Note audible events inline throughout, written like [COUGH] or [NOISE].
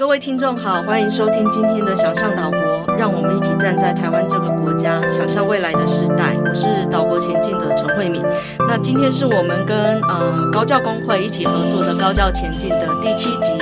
各位听众好，欢迎收听今天的想象岛国，让我们一起站在台湾这个国家，想象未来的时代。我是岛国前进的陈慧敏。那今天是我们跟呃高教工会一起合作的高教前进的第七集。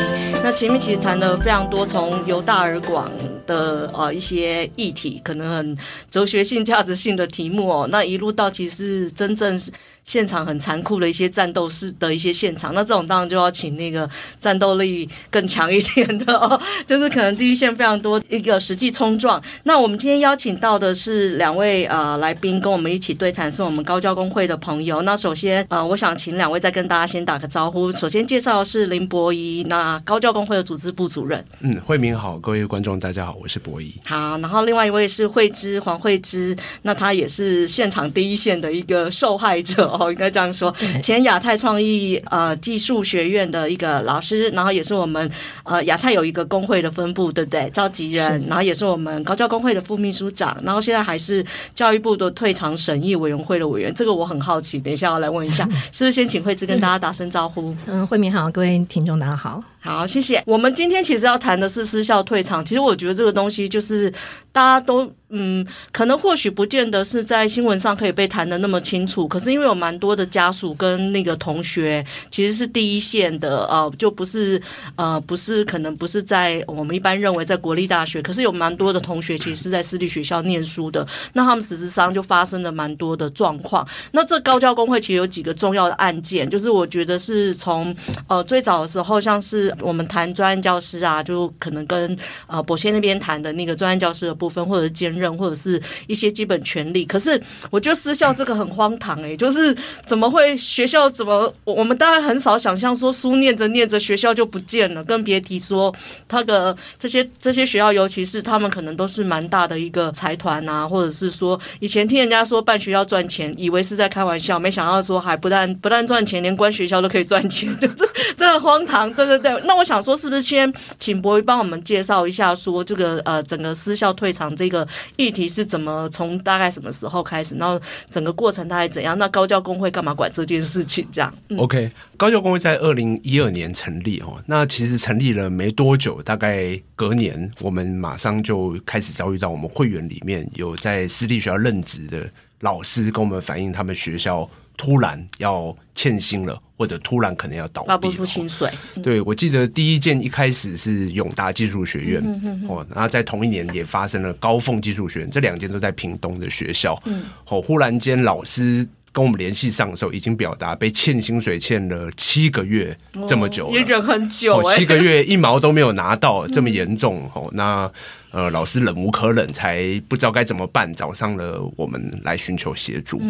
那前面其实谈了非常多，从由大而广的呃一些议题，可能很哲学性、价值性的题目哦。那一路到其实真正是。现场很残酷的一些战斗式的一些现场，[LAUGHS] 那这种当然就要请那个战斗力更强一点的 [LAUGHS] 哦，就是可能第一线非常多一个实际冲撞。那我们今天邀请到的是两位呃来宾，跟我们一起对谈，是我们高教工会的朋友。那首先呃，我想请两位再跟大家先打个招呼。首先介绍的是林博一，那高教工会的组织部主任。嗯，慧敏好，各位观众大家好，我是博一。好，然后另外一位是惠芝黄慧芝，那她也是现场第一线的一个受害者。哦，应该这样说，前亚太创意呃技术学院的一个老师，然后也是我们呃亚太有一个工会的分部，对不对？召集人，然后也是我们高教工会的副秘书长，然后现在还是教育部的退场审议委员会的委员。这个我很好奇，等一下要来问一下，[LAUGHS] 是不是先请惠芝跟大家打声招呼？嗯，慧敏好，各位听众大家好。好，谢谢。我们今天其实要谈的是私校退场。其实我觉得这个东西就是大家都嗯，可能或许不见得是在新闻上可以被谈的那么清楚。可是因为有蛮多的家属跟那个同学其实是第一线的，呃，就不是呃，不是可能不是在我们一般认为在国立大学，可是有蛮多的同学其实是在私立学校念书的。那他们实质上就发生了蛮多的状况。那这高教工会其实有几个重要的案件，就是我觉得是从呃最早的时候像是。我们谈专案教师啊，就可能跟呃博谦那边谈的那个专案教师的部分，或者是兼任，或者是一些基本权利。可是我觉得私校这个很荒唐诶、就是怎么会学校怎么我们当然很少想象说书念着念着学校就不见了，更别提说他的这些这些学校，尤其是他们可能都是蛮大的一个财团啊，或者是说以前听人家说办学校赚钱，以为是在开玩笑，没想到说还不但不但赚钱，连关学校都可以赚钱，就这真的荒唐，对对对。那我想说，是不是先请博宇帮我们介绍一下，说这个呃整个私校退场这个议题是怎么从大概什么时候开始，然后整个过程大概怎样？那高教工会干嘛管这件事情？这样、？OK，高教工会在二零一二年成立哦，那其实成立了没多久，大概隔年，我们马上就开始遭遇到我们会员里面有在私立学校任职的老师跟我们反映，他们学校突然要欠薪了。或者突然可能要倒闭，不付薪水。对，我记得第一件一开始是永达技术学院，哦，然后在同一年也发生了高凤技术学院，这两间都在屏东的学校。哦，忽然间老师跟我们联系上的时候，已经表达被欠薪水欠了七个月这么久了，也忍很久，七个月一毛都没有拿到，这么严重。哦，那呃，老师忍无可忍，才不知道该怎么办，找上了我们来寻求协助。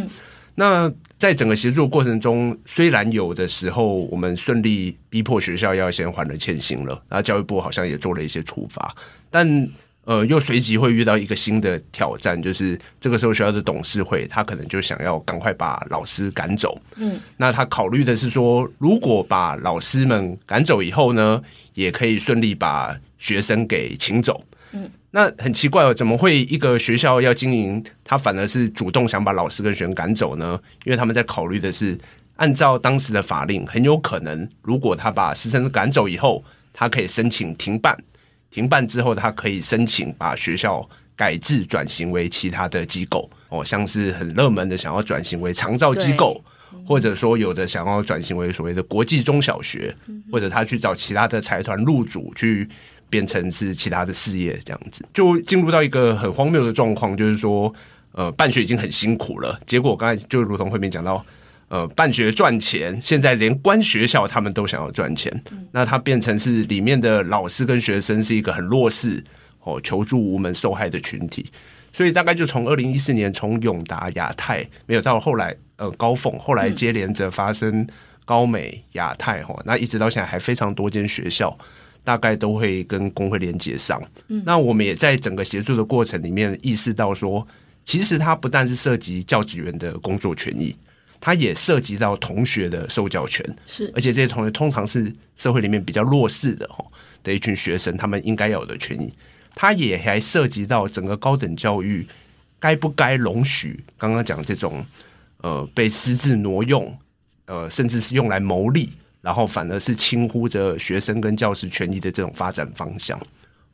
那在整个协助过程中，虽然有的时候我们顺利逼迫学校要先还了欠薪了，然后教育部好像也做了一些处罚，但呃，又随即会遇到一个新的挑战，就是这个时候学校的董事会他可能就想要赶快把老师赶走。嗯，那他考虑的是说，如果把老师们赶走以后呢，也可以顺利把学生给请走。嗯。那很奇怪哦，怎么会一个学校要经营，他反而是主动想把老师跟学生赶走呢？因为他们在考虑的是，按照当时的法令，很有可能，如果他把师生赶走以后，他可以申请停办，停办之后，他可以申请把学校改制转型为其他的机构哦，像是很热门的想要转型为长照机构，或者说有的想要转型为所谓的国际中小学，或者他去找其他的财团入主去。变成是其他的事业这样子，就进入到一个很荒谬的状况，就是说，呃，办学已经很辛苦了，结果刚才就如同慧敏讲到，呃，办学赚钱，现在连关学校他们都想要赚钱，那它变成是里面的老师跟学生是一个很弱势哦，求助无门、受害的群体，所以大概就从二零一四年从永达、亚太没有到后来，呃，高凤，后来接连着发生高美、亚太哈，那一直到现在还非常多间学校。大概都会跟工会连接上，嗯。那我们也在整个协助的过程里面意识到说，其实它不但是涉及教职员的工作权益，它也涉及到同学的受教权，是，而且这些同学通常是社会里面比较弱势的哈的一群学生，他们应该有的权益，它也还涉及到整个高等教育该不该容许刚刚讲这种呃被私自挪用，呃甚至是用来牟利。然后反而是轻忽着学生跟教师权益的这种发展方向。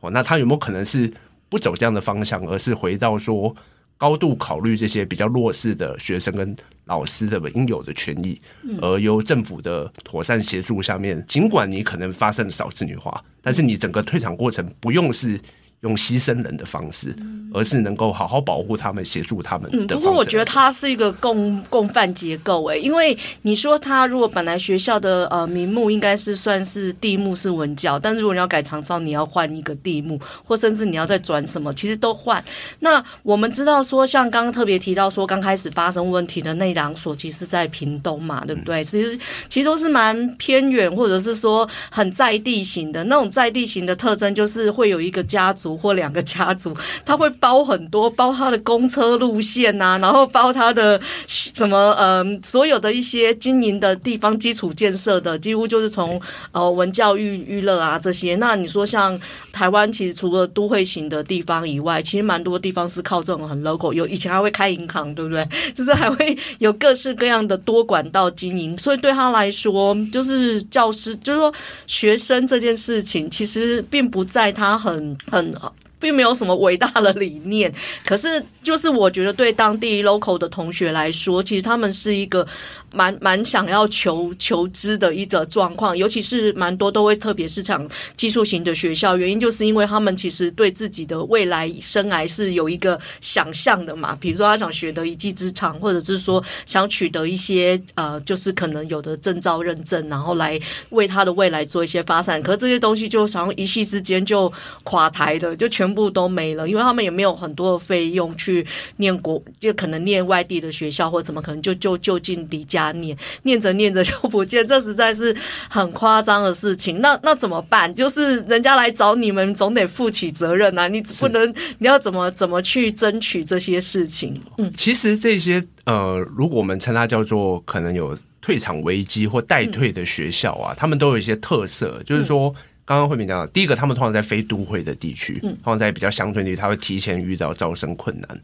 哦，那他有没有可能是不走这样的方向，而是回到说高度考虑这些比较弱势的学生跟老师的应有的权益，而由政府的妥善协助下面，尽管你可能发生了少子女化，但是你整个退场过程不用是。用牺牲人的方式，而是能够好好保护他们、协助他们。嗯，不过我觉得它是一个共共犯结构诶，因为你说他如果本来学校的呃名目应该是算是地目是文教，但是如果你要改长照，你要换一个地目，或甚至你要再转什么，其实都换。那我们知道说，像刚刚特别提到说，刚开始发生问题的那两所，其实是在屏东嘛，对不对？嗯、其实其实都是蛮偏远，或者是说很在地型的那种在地型的特征，就是会有一个家族。或两个家族，他会包很多，包他的公车路线呐、啊，然后包他的什么呃，所有的一些经营的地方基础建设的，几乎就是从呃文教育娱乐啊这些。那你说像台湾，其实除了都会型的地方以外，其实蛮多地方是靠这种很 local，有以前还会开银行，对不对？[LAUGHS] 就是还会有各式各样的多管道经营，所以对他来说，就是教师，就是说学生这件事情，其实并不在他很很。并没有什么伟大的理念，可是就是我觉得对当地 local 的同学来说，其实他们是一个蛮蛮想要求求知的一个状况，尤其是蛮多都会特别是讲技术型的学校，原因就是因为他们其实对自己的未来生涯是有一个想象的嘛，比如说他想学得一技之长，或者是说想取得一些呃，就是可能有的证照认证，然后来为他的未来做一些发展，可这些东西就想一夕之间就垮台了，就全。部都没了，因为他们也没有很多的费用去念国，就可能念外地的学校或者怎么，可能就就就近离家念，念着念着就不见，这实在是很夸张的事情。那那怎么办？就是人家来找你们，总得负起责任啊！你不能，你要怎么怎么去争取这些事情？嗯，其实这些呃，如果我们称它叫做可能有退场危机或待退的学校啊，嗯、他们都有一些特色，就是说。嗯刚刚慧敏讲到，第一个，他们通常在非都会的地区，通常在比较乡村地区，他会提前遇到招生困难。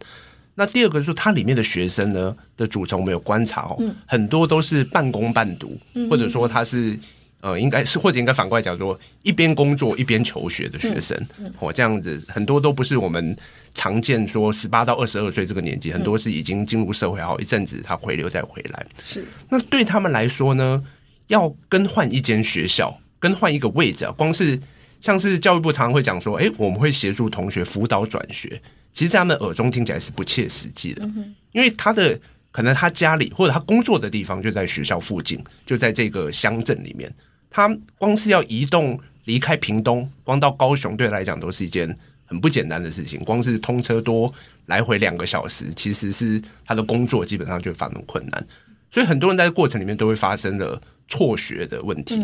那第二个就是，它里面的学生呢的组成，我们有观察哦，很多都是半工半读，或者说他是呃，应该是或者应该反过来讲说，一边工作一边求学的学生，哦，这样子很多都不是我们常见说十八到二十二岁这个年纪，很多是已经进入社会好一阵子，他回流再回来。是，那对他们来说呢，要更换一间学校。更换一个位置啊，光是像是教育部常常会讲说，哎，我们会协助同学辅导转学，其实在他们耳中听起来是不切实际的，因为他的可能他家里或者他工作的地方就在学校附近，就在这个乡镇里面，他光是要移动离开屏东，光到高雄对他来讲都是一件很不简单的事情，光是通车多来回两个小时，其实是他的工作基本上就发生困难，所以很多人在过程里面都会发生了辍学的问题。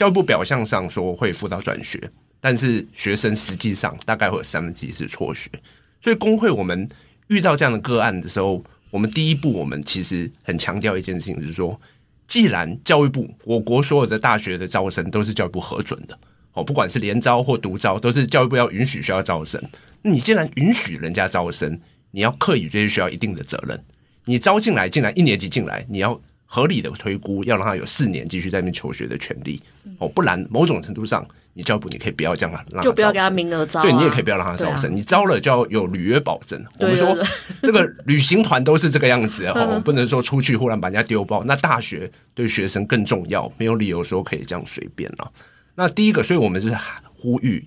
教育部表象上说会辅导转学，但是学生实际上大概会有三分之一是辍学。所以工会我们遇到这样的个案的时候，我们第一步我们其实很强调一件事情，就是说，既然教育部我国所有的大学的招生都是教育部核准的，哦，不管是联招或独招，都是教育部要允许学校招生。你既然允许人家招生，你要课予这些学校一定的责任。你招进来，进来一年级进来，你要。合理的推估，要让他有四年继续在那边求学的权利哦，不然某种程度上，你教育部你可以不要这样让，就不要给他名额招，对，你也可以不要让他招生，你招了就要有履约保证。我们说这个旅行团都是这个样子 [LAUGHS] 哦，不能说出去忽然把人家丢包。那大学对学生更重要，没有理由说可以这样随便了。那第一个，所以我们是呼吁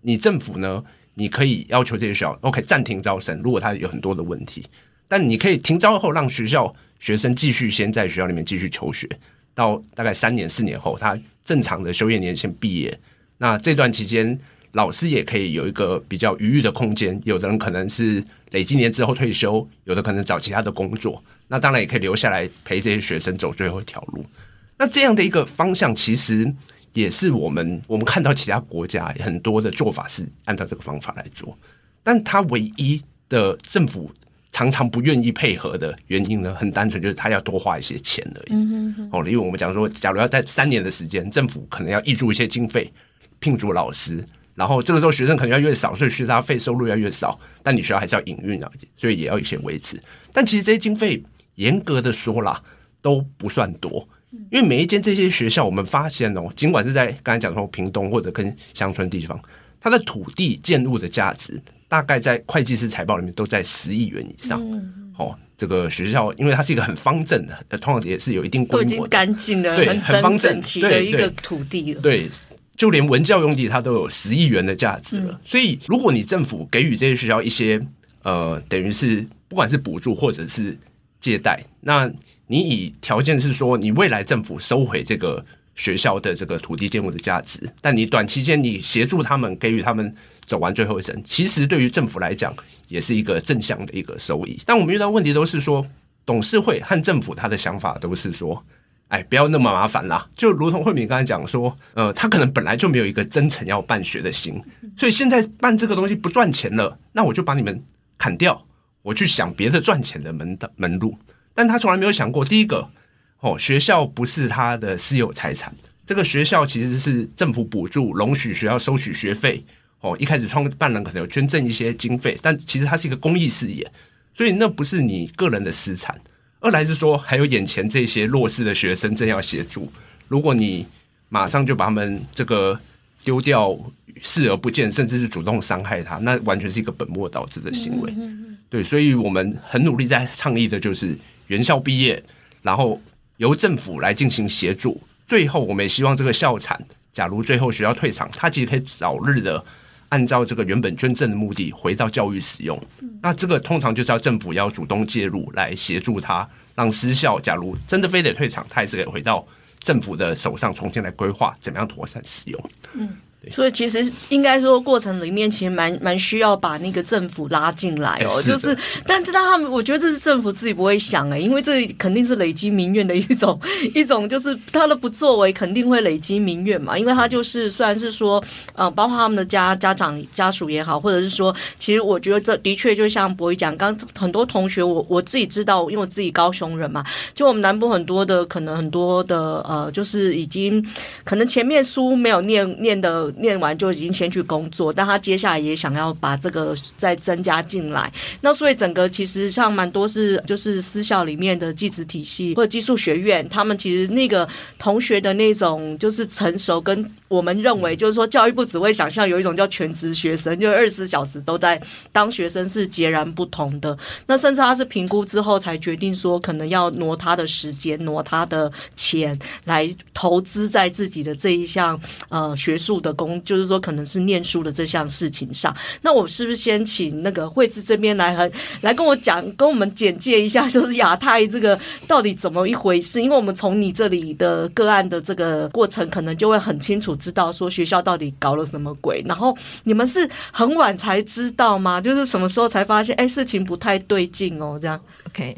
你政府呢，你可以要求这些学校 OK 暂停招生，如果他有很多的问题，但你可以停招后让学校。学生继续先在学校里面继续求学，到大概三年四年后，他正常的修业年限毕业。那这段期间，老师也可以有一个比较余裕的空间。有的人可能是累积年之后退休，有的可能找其他的工作。那当然也可以留下来陪这些学生走最后一条路。那这样的一个方向，其实也是我们我们看到其他国家很多的做法是按照这个方法来做，但他唯一的政府。常常不愿意配合的原因呢，很单纯，就是他要多花一些钱而已。嗯哼哦，因为我们讲说，假如要在三年的时间，政府可能要挹注一些经费，聘助老师，然后这个时候学生可能要越少，所以学杂费收入要越少。但你学校还是要营运啊，所以也要一些维持。但其实这些经费严格的说啦，都不算多，因为每一间这些学校，我们发现哦，尽管是在刚才讲说屏东或者跟乡村地方，它的土地建物的价值大概在会计师财报里面都在十亿元以上。哦，这个学校因为它是一个很方正的，通常也是有一定规模的，都已经干净了，对，很很方正齐的一个土地了。对，就连文教用地它都有十亿元的价值了。所以，如果你政府给予这些学校一些呃，等于是不管是补助或者是借贷，那你以条件是说，你未来政府收回这个学校的这个土地建物的价值，但你短期间你协助他们，给予他们走完最后一程，其实对于政府来讲也是一个正向的一个收益。但我们遇到问题都是说，董事会和政府他的想法都是说，哎，不要那么麻烦啦。就如同慧敏刚才讲说，呃，他可能本来就没有一个真诚要办学的心，所以现在办这个东西不赚钱了，那我就把你们砍掉，我去想别的赚钱的门的门路。但他从来没有想过，第一个，哦，学校不是他的私有财产，这个学校其实是政府补助，容许学校收取学费。哦，一开始创办人可能有捐赠一些经费，但其实它是一个公益事业，所以那不是你个人的私产。二来是说，还有眼前这些弱势的学生正要协助，如果你马上就把他们这个丢掉、视而不见，甚至是主动伤害他，那完全是一个本末倒置的行为。对，所以我们很努力在倡议的就是原校毕业，然后由政府来进行协助。最后，我们也希望这个校产，假如最后学校退场，它其实可以早日的。按照这个原本捐赠的目的回到教育使用，那这个通常就是要政府要主动介入来协助他，让私校假如真的非得退场，他也是可以回到政府的手上重新来规划怎么样妥善使用。嗯。所以其实应该说，过程里面其实蛮蛮需要把那个政府拉进来哦，就是，但是他们我觉得这是政府自己不会想哎，因为这肯定是累积民怨的一种 [LAUGHS] 一种，就是他的不作为肯定会累积民怨嘛，因为他就是虽然是说，呃，包括他们的家家长家属也好，或者是说，其实我觉得这的确就像博仪讲，刚很多同学我我自己知道，因为我自己高雄人嘛，就我们南部很多的可能很多的呃，就是已经可能前面书没有念念的。念完就已经先去工作，但他接下来也想要把这个再增加进来。那所以整个其实像蛮多是就是私校里面的技职体系或者技术学院，他们其实那个同学的那种就是成熟，跟我们认为就是说教育部只会想象有一种叫全职学生，就二十四小时都在当学生是截然不同的。那甚至他是评估之后才决定说，可能要挪他的时间、挪他的钱来投资在自己的这一项呃学术的工。就是说，可能是念书的这项事情上，那我是不是先请那个惠子这边来和来跟我讲，跟我们简介一下，就是亚太这个到底怎么一回事？因为我们从你这里的个案的这个过程，可能就会很清楚知道说学校到底搞了什么鬼。然后你们是很晚才知道吗？就是什么时候才发现？哎，事情不太对劲哦，这样。OK，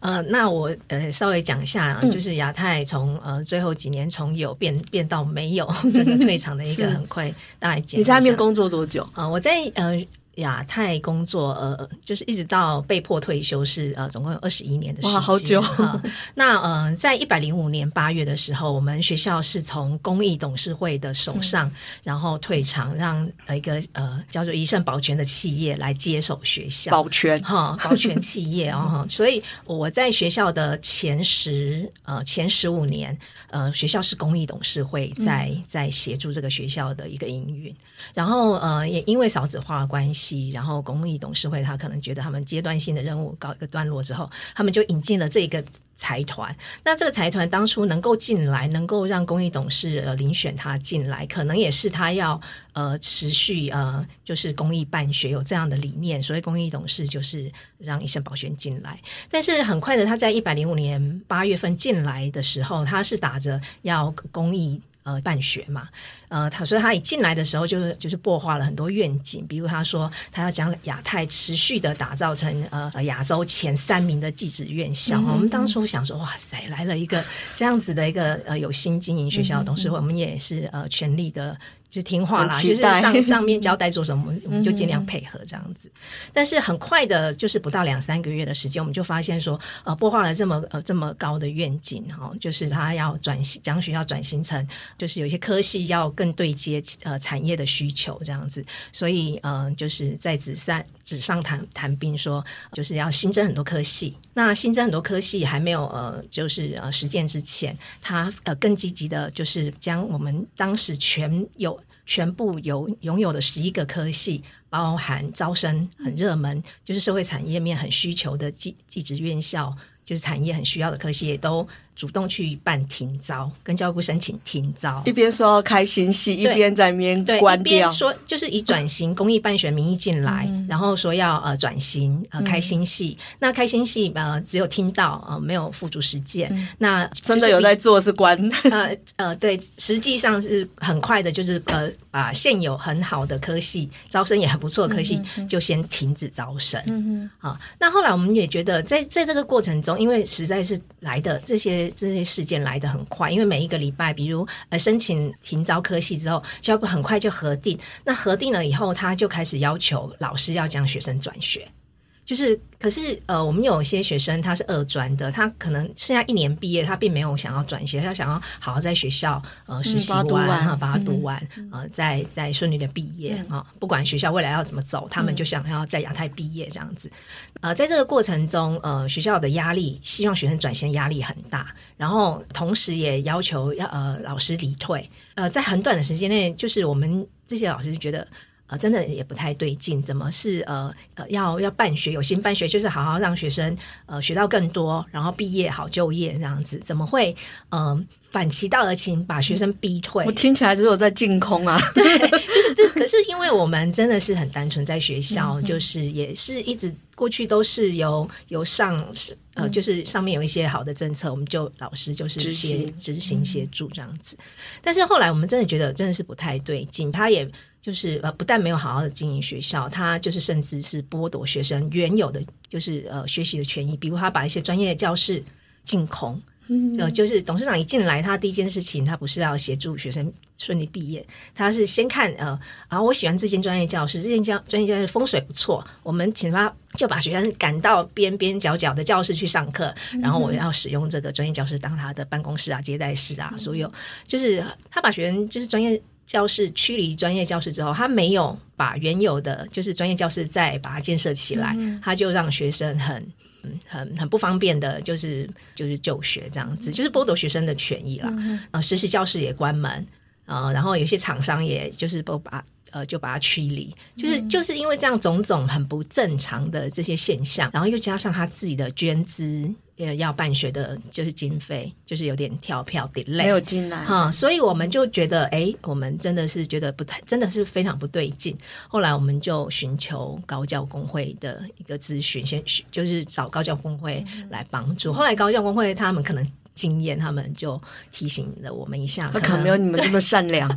呃，那我呃稍微讲一下，就是亚太从呃最后几年从有变变到没有，[LAUGHS] 整个退场的一个很快大概。你在那边工作多久？啊、呃，我在呃。亚太工作，呃，就是一直到被迫退休是呃，总共有二十一年的时间。哇，好久！呃、那呃，在一百零五年八月的时候，我们学校是从公益董事会的手上，嗯、然后退场，让一个呃叫做一盛保全的企业来接手学校。保全哈，保全企业哦，[LAUGHS] 所以我在学校的前十呃前十五年，呃，学校是公益董事会在、嗯、在协助这个学校的一个营运，然后呃，也因为少子化的关系。然后公益董事会他可能觉得他们阶段性的任务告一个段落之后，他们就引进了这个财团。那这个财团当初能够进来，能够让公益董事呃遴选他进来，可能也是他要呃持续呃就是公益办学有这样的理念，所以公益董事就是让医生保全进来。但是很快的，他在一百零五年八月份进来的时候，他是打着要公益。呃，办学嘛，呃，他所以他一进来的时候就，是就是擘画了很多愿景，比如他说他要将亚太持续的打造成呃亚洲前三名的技职院校。我们当初想说，哇塞，来了一个这样子的一个呃有心经营学校的董事会，嗯、我们也是呃全力的。就听话啦，就是上上面交代做什么，[LAUGHS] 我们就尽量配合这样子。但是很快的，就是不到两三个月的时间，我们就发现说，呃，擘画了这么呃这么高的愿景哈，就是他要转型，将学校转型成，就是有些科系要更对接呃产业的需求这样子。所以呃，就是在纸上纸上谈谈兵说，就是要新增很多科系。那新增很多科系还没有呃，就是呃实践之前，他呃更积极的，就是将我们当时全有。全部有拥有的十一个科系，包含招生很热门，就是社会产业面很需求的技技职院校，就是产业很需要的科系，也都。主动去办停招，跟教育部申请停招，一边说要开新戏，一边在面关掉。说就是以转型公益办学名义进来，嗯、然后说要呃转型呃开新戏。嗯、那开新戏呃只有听到呃没有付诸实践。嗯、那真的有在做是关呃呃对，实际上是很快的，就是呃把现有很好的科系招生也很不错的科系就先停止招生。嗯好、呃，那后来我们也觉得在在这个过程中，因为实在是来的这些。这些事件来得很快，因为每一个礼拜，比如呃申请停招科系之后，教育部很快就核定。那核定了以后，他就开始要求老师要将学生转学。就是，可是呃，我们有一些学生他是二专的，他可能剩下一年毕业，他并没有想要转学，他想要好好在学校呃实习完，哈、嗯，把它读完，嗯、呃，再再顺利的毕业啊。不管学校未来要怎么走，他们就想要在亚太毕业这样子。呃，在这个过程中，呃，学校的压力，希望学生转型压力很大，然后同时也要求要呃老师离退。呃，在很短的时间内，就是我们这些老师就觉得。呃，真的也不太对劲，怎么是呃呃要要办学有心办学，就是好好让学生呃学到更多，然后毕业好就业这样子，怎么会嗯、呃、反其道而行，把学生逼退？我听起来只有在净空啊。对，[LAUGHS] 就是这，可是因为我们真的是很单纯，在学校就是也是一直过去都是由由上呃就是上面有一些好的政策，我们就老师就是协执行协助这样子，但是后来我们真的觉得真的是不太对劲，他也。就是呃，不但没有好好的经营学校，他就是甚至是剥夺学生原有的就是呃学习的权益，比如他把一些专业的教室净空，嗯，呃，就是董事长一进来，他第一件事情，他不是要协助学生顺利毕业，他是先看呃啊，我喜欢这间专业教室，这间教专业教室风水不错，我们请他就把学生赶到边边角角的教室去上课，然后我要使用这个专业教室当他的办公室啊、接待室啊，所有就是他把学生就是专业。教室驱离专业教室之后，他没有把原有的就是专业教室再把它建设起来，嗯、他就让学生很很很不方便的，就是就是就学这样子，就是剥夺学生的权益了。嗯、呃，实习教室也关门，呃，然后有些厂商也就是不把呃就把它驱离，就是就是因为这样种种很不正常的这些现象，然后又加上他自己的捐资。呃，要办学的就是经费，就是有点跳票 delay，没有进来哈，所以我们就觉得，哎，我们真的是觉得不太，真的是非常不对劲。后来我们就寻求高教工会的一个咨询，先就是找高教工会来帮助。后来高教工会他们可能经验，他们就提醒了我们一下，可能没有你们这么善良。[LAUGHS]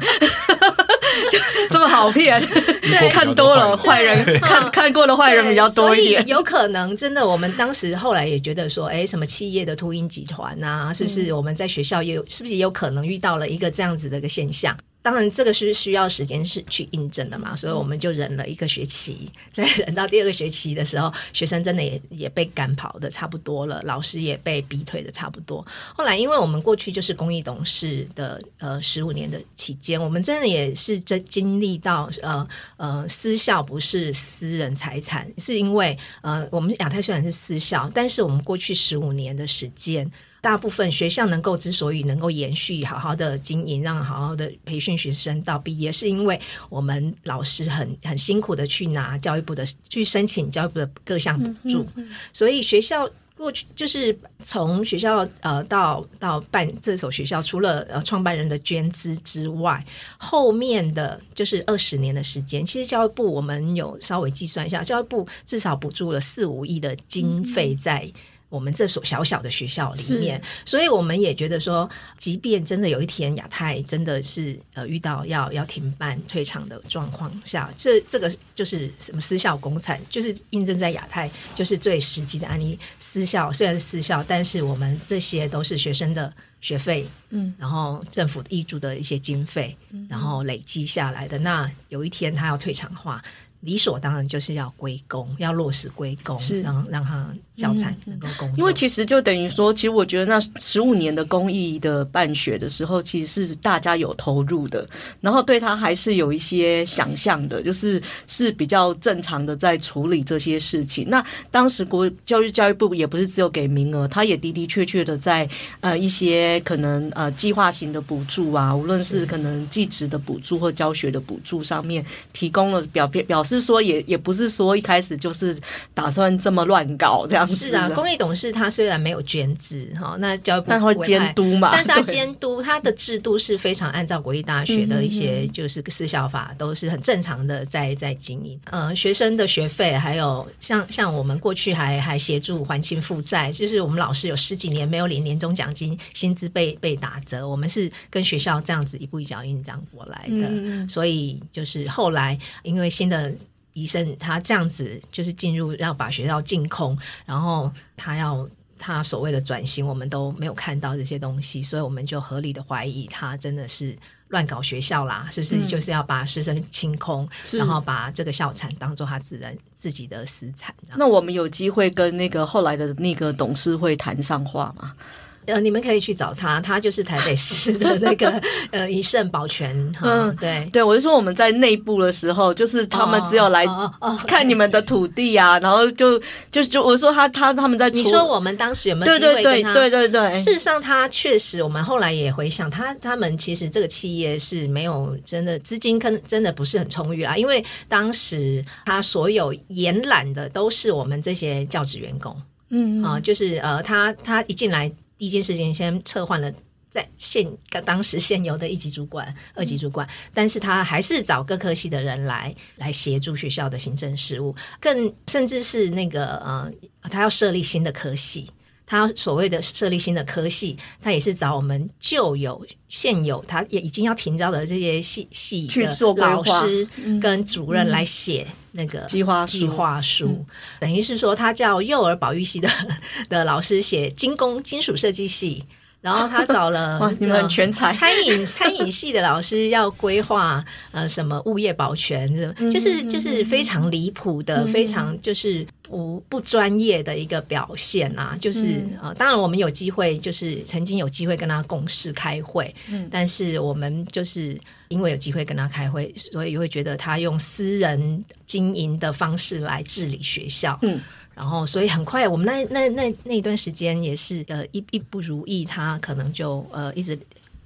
[LAUGHS] 这么好骗，对，看多了坏人，看看过的坏人比较多一点。有可能真的，我们当时后来也觉得说，哎，什么企业的秃鹰集团啊，是不是我们在学校也有，是不是也有可能遇到了一个这样子的一个现象？当然，这个是需要时间是去印证的嘛，所以我们就忍了一个学期，[LAUGHS] 在忍到第二个学期的时候，学生真的也也被赶跑的差不多了，老师也被逼退的差不多。后来，因为我们过去就是公益董事的呃十五年的期间，我们真的也是在经历到呃呃私校不是私人财产，是因为呃我们亚太虽然是私校，但是我们过去十五年的时间。大部分学校能够之所以能够延续好好的经营，让好好的培训学生到毕业，是因为我们老师很很辛苦的去拿教育部的去申请教育部的各项补助，嗯嗯、所以学校过去就是从学校呃到到办这所学校，除了呃创办人的捐资之外，后面的就是二十年的时间，其实教育部我们有稍微计算一下，教育部至少补助了四五亿的经费在。我们这所小小的学校里面，所以我们也觉得说，即便真的有一天亚太真的是呃遇到要要停办退场的状况下，这这个就是什么私校公产，就是印证在亚太就是最实际的案例。私校虽然是私校，但是我们这些都是学生的学费，嗯，然后政府挹注的一些经费，然后累积下来的。那有一天他要退场的话。理所当然就是要归公，要落实归公，是让让他教材能够供、嗯。因为其实就等于说，其实我觉得那十五年的公益的办学的时候，其实是大家有投入的，然后对他还是有一些想象的，就是是比较正常的在处理这些事情。那当时国教育教育部也不是只有给名额，他也的的确确的在呃一些可能呃计划型的补助啊，无论是可能技职的补助或教学的补助上面，提供了表表表示。说也也不是说一开始就是打算这么乱搞这样子。是啊，公益董事他虽然没有捐资哈，那教育部但会监督嘛。但是他监督他的制度是非常按照国立大学的一些就是私校法都是很正常的在在经营。呃，学生的学费还有像像我们过去还还协助还清负债，就是我们老师有十几年没有领年终奖金，薪资被被打折，我们是跟学校这样子一步一脚印这样过来的。嗯、所以就是后来因为新的。医生他这样子就是进入要把学校净空，然后他要他所谓的转型，我们都没有看到这些东西，所以我们就合理的怀疑他真的是乱搞学校啦，是不是就是要把师生清空，嗯、然后把这个校产当做他自然自己的私产。那我们有机会跟那个后来的那个董事会谈上话吗？呃，你们可以去找他，他就是台北市的那个 [LAUGHS] 呃一盛保全。嗯，对对，我就说我们在内部的时候，就是他们只有来看你们的土地啊，然后就就就我说他他他们在，你说我们当时有没有机会跟他？对对对，对对对，事实上他确实，我们后来也回想，他他们其实这个企业是没有真的资金，可能真的不是很充裕啊，因为当时他所有延揽的都是我们这些教职员工，嗯啊，就是呃，他他一进来。第一件事情，先撤换了在现当时现有的一级主管、二级主管，但是他还是找各科系的人来来协助学校的行政事务，更甚至是那个呃，他要设立新的科系，他所谓的设立新的科系，他也是找我们旧有现有，他也已经要停招的这些系系的老师跟主任来写。那个计划计划书，嗯、等于是说，他叫幼儿保育系的 [LAUGHS] 的老师写精工金属设计系，然后他找了 [LAUGHS] 你们全才。餐饮餐饮系的老师要规划呃什么物业保全什么，就是就是非常离谱的，嗯、非常就是。不不专业的一个表现啊，就是、嗯、呃，当然我们有机会，就是曾经有机会跟他共事开会，嗯，但是我们就是因为有机会跟他开会，所以会觉得他用私人经营的方式来治理学校，嗯，然后所以很快我们那那那那一段时间也是呃一一不如意，他可能就呃一直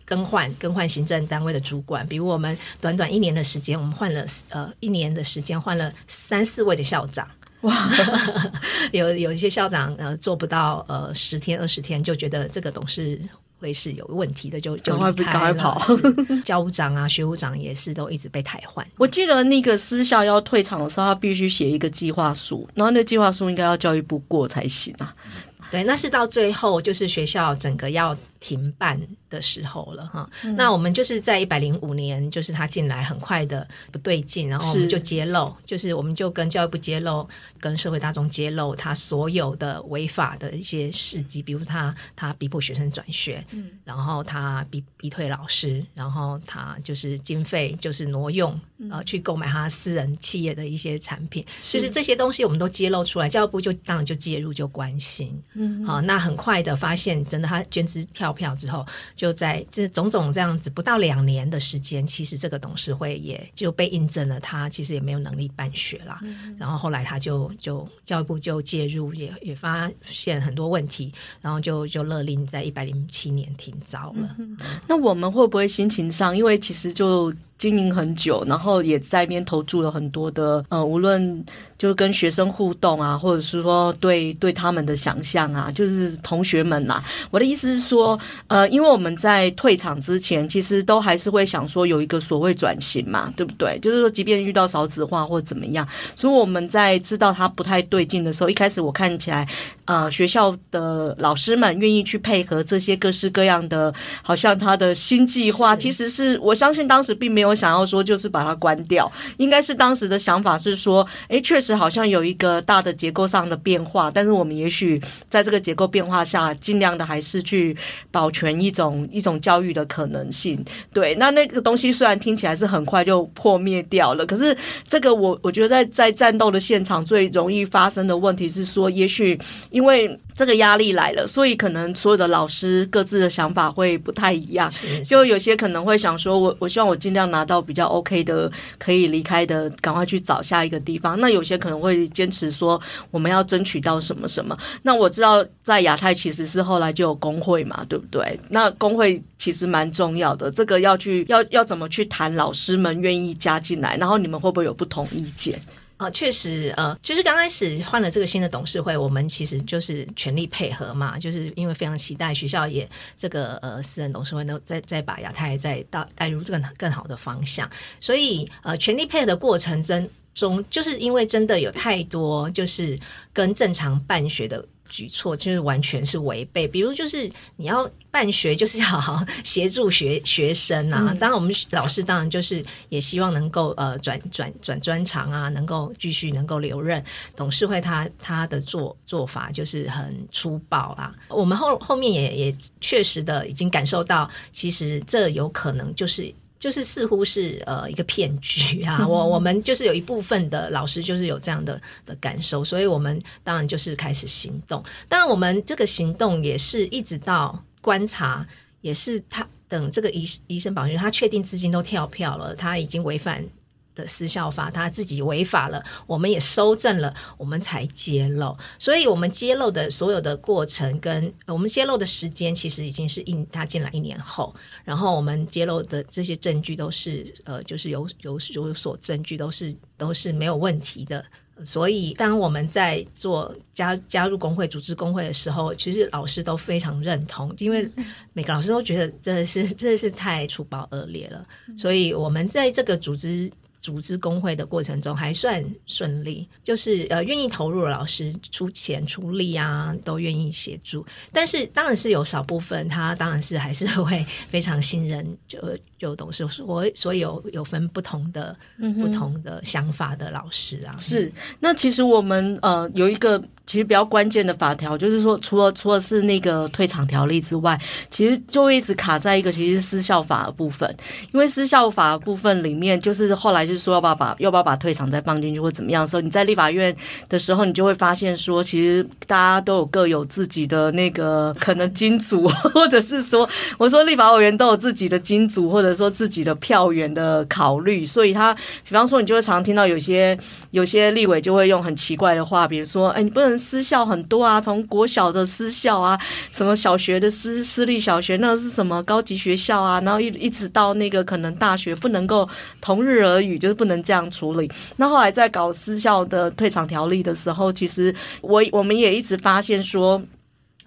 更换更换行政单位的主管，比如我们短短一年的时间，我们换了呃一年的时间换了三四位的校长。哇，[LAUGHS] 有有一些校长呃做不到呃十天二十天就觉得这个董事会是有问题的，就就离开了。[LAUGHS] 教务长啊、学务长也是都一直被汰换。我记得那个私校要退场的时候，他必须写一个计划书，然后那计划书应该要教育部过才行啊。对，那是到最后就是学校整个要停办的时候了哈，嗯、那我们就是在一百零五年，就是他进来很快的不对劲，然后我们就揭露，是就是我们就跟教育部揭露，跟社会大众揭露他所有的违法的一些事迹，比如他他逼迫学生转学，嗯，然后他逼逼退老师，然后他就是经费就是挪用，呃、嗯，去购买他私人企业的一些产品，是。就是这些东西我们都揭露出来，教育部就当然就介入就关心，嗯，好，那很快的发现，真的他捐资跳票之后。就在这种种这样子不到两年的时间，其实这个董事会也就被印证了，他其实也没有能力办学啦。嗯、然后后来他就就教育部就介入，也也发现很多问题，然后就就勒令在一百零七年停招了。嗯、那我们会不会心情上，因为其实就。经营很久，然后也在那边投注了很多的呃，无论就是跟学生互动啊，或者是说对对他们的想象啊，就是同学们呐、啊。我的意思是说，呃，因为我们在退场之前，其实都还是会想说有一个所谓转型嘛，对不对？就是说，即便遇到少子化或怎么样，所以我们在知道他不太对劲的时候，一开始我看起来，呃，学校的老师们愿意去配合这些各式各样的，好像他的新计划，其实是我相信当时并没有。我想要说，就是把它关掉，应该是当时的想法是说，哎，确实好像有一个大的结构上的变化，但是我们也许在这个结构变化下，尽量的还是去保全一种一种教育的可能性。对，那那个东西虽然听起来是很快就破灭掉了，可是这个我我觉得在在战斗的现场最容易发生的问题是说，也许因为这个压力来了，所以可能所有的老师各自的想法会不太一样，就有些可能会想说，我我希望我尽量拿。到比较 OK 的，可以离开的，赶快去找下一个地方。那有些可能会坚持说，我们要争取到什么什么。那我知道在亚太其实是后来就有工会嘛，对不对？那工会其实蛮重要的，这个要去要要怎么去谈，老师们愿意加进来，然后你们会不会有不同意见？啊，确实，呃，其实刚开始换了这个新的董事会，我们其实就是全力配合嘛，就是因为非常期待学校也这个呃私人董事会都再再把亚太再带带入这个更好的方向，所以呃全力配合的过程中中，就是因为真的有太多就是跟正常办学的。举措就是完全是违背，比如就是你要办学，就是要好好协助学学生啊。当然，我们老师当然就是也希望能够呃转转转专长啊，能够继续能够留任。董事会他他的做做法就是很粗暴啊。我们后后面也也确实的已经感受到，其实这有可能就是。就是似乎是呃一个骗局啊，我我们就是有一部分的老师就是有这样的的感受，所以我们当然就是开始行动。当然，我们这个行动也是一直到观察，也是他等这个医医生保全他确定资金都跳票了，他已经违反。的私校法，他自己违法了，我们也收证了，我们才揭露。所以，我们揭露的所有的过程跟我们揭露的时间，其实已经是一他进来一年后，然后我们揭露的这些证据都是呃，就是有有有所证据，都是都是没有问题的。所以，当我们在做加加入工会、组织工会的时候，其实老师都非常认同，因为每个老师都觉得真的是真的是太粗暴恶劣了。所以，我们在这个组织。组织工会的过程中还算顺利，就是呃愿意投入的老师出钱出力啊，都愿意协助。但是当然是有少部分，他当然是还是会非常信任，就就董事所，所以有有分不同的、嗯、不同的想法的老师啊。是，那其实我们呃有一个。其实比较关键的法条就是说，除了除了是那个退场条例之外，其实就一直卡在一个其实是私校法的部分。因为失效法的部分里面，就是后来就是说要不要把要不要把退场再放进去或怎么样的时候，你在立法院的时候，你就会发现说，其实大家都有各有自己的那个可能金主，[LAUGHS] 或者是说，我说立法委员都有自己的金主，或者说自己的票源的考虑，所以他比方说，你就会常听到有些有些立委就会用很奇怪的话，比如说，哎，你不能。私校很多啊，从国小的私校啊，什么小学的私私立小学，那是什么高级学校啊，然后一一直到那个可能大学不能够同日而语，就是不能这样处理。那后来在搞私校的退场条例的时候，其实我我们也一直发现说。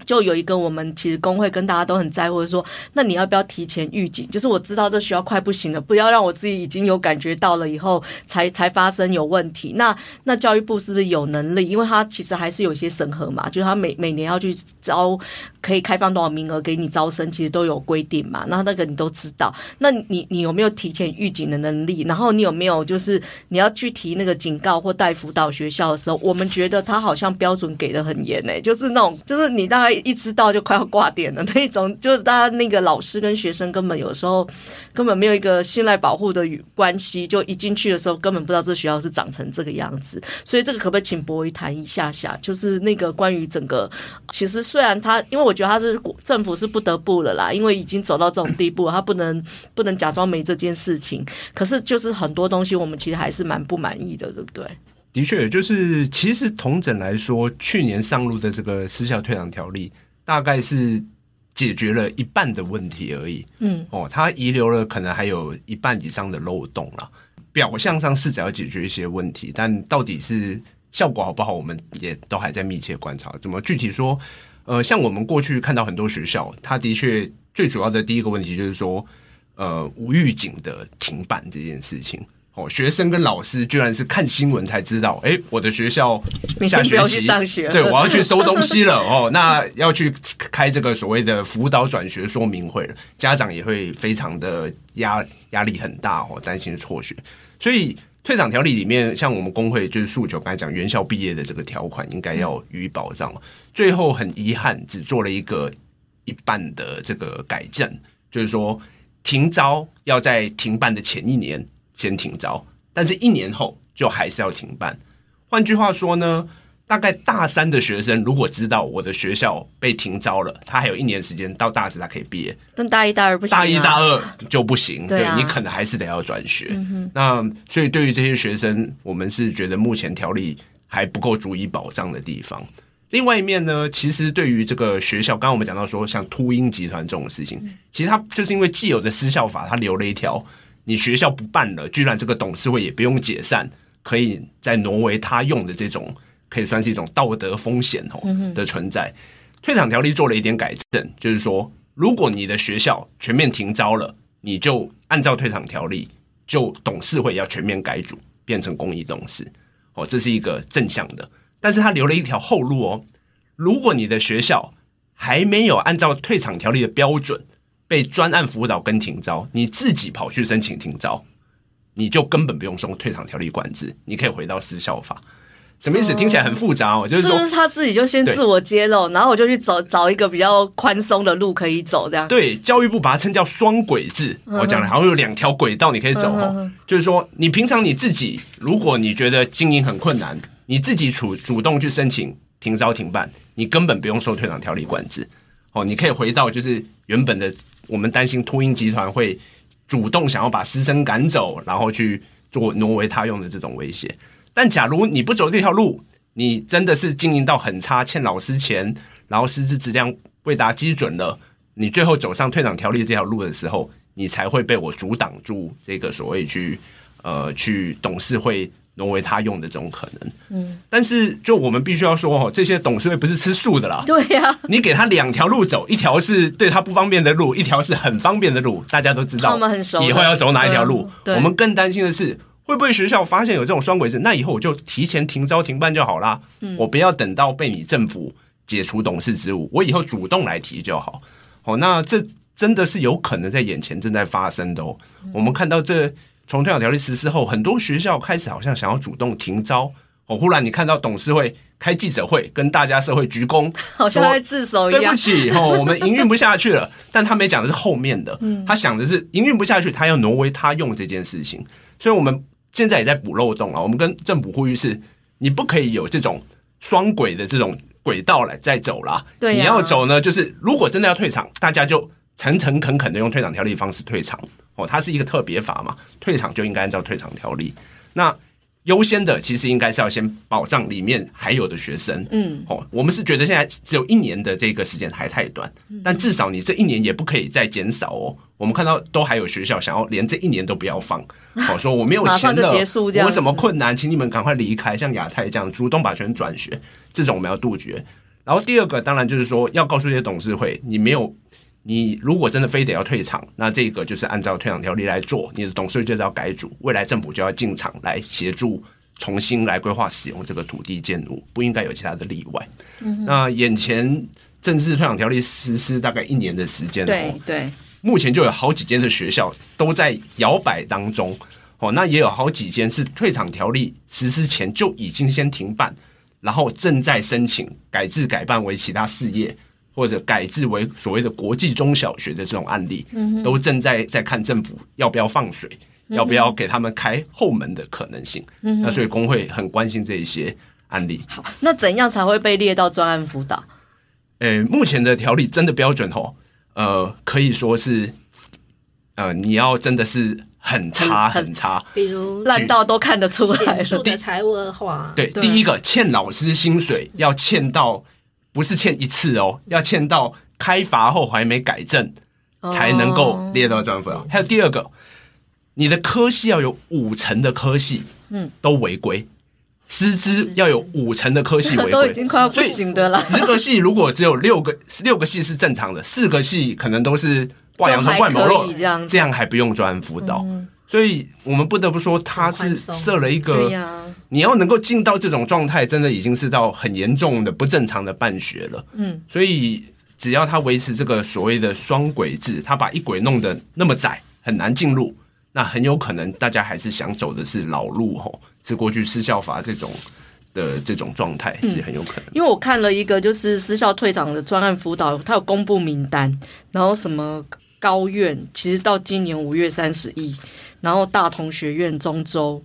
就有一个我们其实工会跟大家都很在乎的说，那你要不要提前预警？就是我知道这学校快不行了，不要让我自己已经有感觉到了以后才才发生有问题。那那教育部是不是有能力？因为他其实还是有些审核嘛，就是他每每年要去招，可以开放多少名额给你招生，其实都有规定嘛。那那个你都知道。那你你有没有提前预警的能力？然后你有没有就是你要去提那个警告或带辅导学校的时候，我们觉得他好像标准给的很严诶、就是那种就是你大概。一知道就快要挂点了那种，就是大家那个老师跟学生根本有时候根本没有一个信赖保护的关系，就一进去的时候根本不知道这学校是长成这个样子。所以这个可不可以请柏惟谈一下下？就是那个关于整个，其实虽然他，因为我觉得他是政府是不得不了啦，因为已经走到这种地步，他不能不能假装没这件事情。可是就是很多东西我们其实还是蛮不满意的，对不对？的确，就是其实同整来说，去年上路的这个失效退场条例，大概是解决了一半的问题而已。嗯，哦，它遗留了可能还有一半以上的漏洞了。表象上是只要解决一些问题，但到底是效果好不好，我们也都还在密切观察。怎么具体说？呃，像我们过去看到很多学校，它的确最主要的第一个问题就是说，呃，无预警的停办这件事情。哦，学生跟老师居然是看新闻才知道，哎，我的学校下学期上学，对，我要去收东西了哦，[LAUGHS] 那要去开这个所谓的辅导转学说明会了，家长也会非常的压压力很大哦，担心辍学，所以退场条例里面，像我们工会就是诉求，刚才讲原校毕业的这个条款应该要予以保障，嗯、最后很遗憾只做了一个一半的这个改正，就是说停招要在停办的前一年。先停招，但是一年后就还是要停办。换句话说呢，大概大三的学生如果知道我的学校被停招了，他还有一年时间到大四他可以毕业。但大一、大二不行啊，大一、大二就不行。对你可能还是得要转学。嗯。那所以对于这些学生，我们是觉得目前条例还不够足以保障的地方。另外一面呢，其实对于这个学校，刚刚我们讲到说，像秃鹰集团这种事情，其实它就是因为既有的私校法，它留了一条。你学校不办了，居然这个董事会也不用解散，可以再挪为他用的这种，可以算是一种道德风险哦的存在。退场条例做了一点改正，就是说，如果你的学校全面停招了，你就按照退场条例，就董事会要全面改组，变成公益董事哦，这是一个正向的。但是他留了一条后路哦，如果你的学校还没有按照退场条例的标准。被专案辅导跟停招，你自己跑去申请停招，你就根本不用受退场条例管制，你可以回到私校法。什么意思？听起来很复杂哦，就是说，是不是他自己就先自我揭露，然后我就去找找一个比较宽松的路可以走，这样？对，教育部把它称叫双轨制。我讲了，好像有两条轨道你可以走哦。就是说，你平常你自己，如果你觉得经营很困难，你自己主主动去申请停招停办，你根本不用受退场条例管制。哦，你可以回到就是原本的。我们担心秃鹰集团会主动想要把师生赶走，然后去做挪为他用的这种威胁。但假如你不走这条路，你真的是经营到很差，欠老师钱，然后师资质量未达基准了，你最后走上退场条例这条路的时候，你才会被我阻挡住这个所谓去呃去董事会。挪为他用的这种可能，嗯，但是就我们必须要说哦，这些董事会不是吃素的啦，对呀、啊，你给他两条路走，一条是对他不方便的路，一条是很方便的路，大家都知道，他们很熟，以后要走哪一条路？嗯、我们更担心的是，会不会学校发现有这种双轨制，那以后我就提前停招停办就好啦，嗯，我不要等到被你政府解除董事职务，我以后主动来提就好。哦，那这真的是有可能在眼前正在发生的哦，嗯、我们看到这。从退场条例实施后，很多学校开始好像想要主动停招。哦，忽然你看到董事会开记者会，跟大家社会鞠躬，好像在自首一样。对不起，哦，[LAUGHS] 我们营运不下去了。但他没讲的是后面的，他想的是营运不下去，他要挪为他用这件事情。所以我们现在也在补漏洞啊。我们跟政府呼吁是，你不可以有这种双轨的这种轨道来再走啦。对，你要走呢，就是如果真的要退场，大家就诚诚恳恳的用退场条例方式退场。哦，它是一个特别法嘛，退场就应该按照退场条例。那优先的其实应该是要先保障里面还有的学生。嗯，哦，我们是觉得现在只有一年的这个时间还太短，但至少你这一年也不可以再减少哦。我们看到都还有学校想要连这一年都不要放，哦，说我没有钱的，[LAUGHS] 我有什么困难，请你们赶快离开，像亚太这样主动把学生转学，这种我们要杜绝。然后第二个当然就是说要告诉这些董事会，你没有。你如果真的非得要退场，那这个就是按照退场条例来做，你的董事会就是要改组，未来政府就要进场来协助重新来规划使用这个土地建筑，不应该有其他的例外。嗯、那眼前正式退场条例实施大概一年的时间，对对，目前就有好几间的学校都在摇摆当中，哦，那也有好几间是退场条例实施前就已经先停办，然后正在申请改制改办为其他事业。或者改制为所谓的国际中小学的这种案例，都正在在看政府要不要放水，要不要给他们开后门的可能性。那所以工会很关心这一些案例。好，那怎样才会被列到专案辅导？诶，目前的条例真的标准哦，呃，可以说是，呃，你要真的是很差很差，比如烂到都看得出来的财务恶化。对，第一个欠老师薪水要欠到。不是欠一次哦，要欠到开罚后还没改正，才能够列到专辅导。还有第二个，你的科系要有五成的科系，嗯，都违规。师资要有五成的科系违规，[LAUGHS] 都已经快要不行的了。十个系如果只有六个，六个系是正常的，四个系可能都是挂羊头卖狗肉，这样这样还不用专辅导。嗯、所以我们不得不说，他是设了一个，你要能够进到这种状态，真的已经是到很严重的不正常的办学了。嗯，所以只要他维持这个所谓的双轨制，他把一轨弄得那么窄，很难进入，那很有可能大家还是想走的是老路吼。是过去私校法这种的这种状态是很有可能，因为我看了一个就是私校退场的专案辅导，他有公布名单，然后什么高院，其实到今年五月三十一，然后大同学院、中州。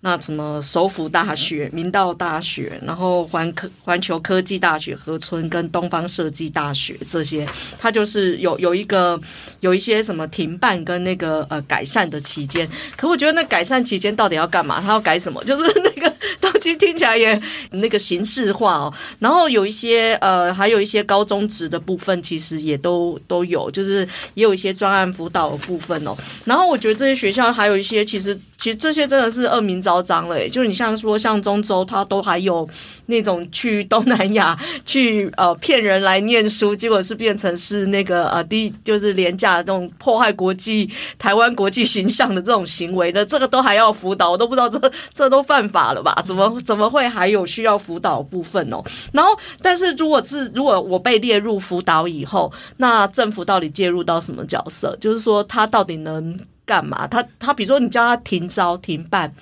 那什么首府大学、明道大学，然后环科、环球科技大学、河村跟东方设计大学这些，它就是有有一个有一些什么停办跟那个呃改善的期间。可我觉得那改善期间到底要干嘛？他要改什么？就是那个 [LAUGHS] 东西听起来也那个形式化哦。然后有一些呃，还有一些高中职的部分，其实也都都有，就是也有一些专案辅导的部分哦。然后我觉得这些学校还有一些，其实其实这些真的是恶名昭。嚣张了，就是你像说像中州，他都还有那种去东南亚去呃骗人来念书，结果是变成是那个呃第就是廉价的这种破坏国际台湾国际形象的这种行为的，这个都还要辅导，我都不知道这这都犯法了吧？怎么怎么会还有需要辅导部分哦？然后，但是如果是如果我被列入辅导以后，那政府到底介入到什么角色？就是说他到底能干嘛？他他比如说你叫他停招停办。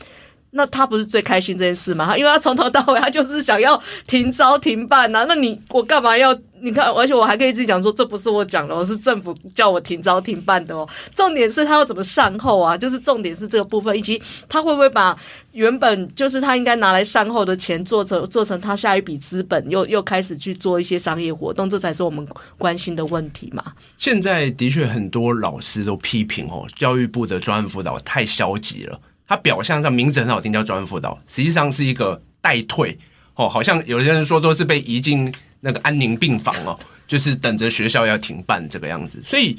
那他不是最开心这件事吗？因为他从头到尾他就是想要停招停办呐、那你我干嘛要？你看，而且我还可以自己讲说，这不是我讲的，是政府叫我停招停办的哦。重点是他要怎么善后啊？就是重点是这个部分，以及他会不会把原本就是他应该拿来善后的钱做成做成他下一笔资本，又又开始去做一些商业活动，这才是我们关心的问题嘛。现在的确很多老师都批评哦，教育部的专案辅导太消极了。他表象上名字很好听，叫专辅导，实际上是一个代退哦，好像有些人说都是被移进那个安宁病房哦，[LAUGHS] 就是等着学校要停办这个样子。所以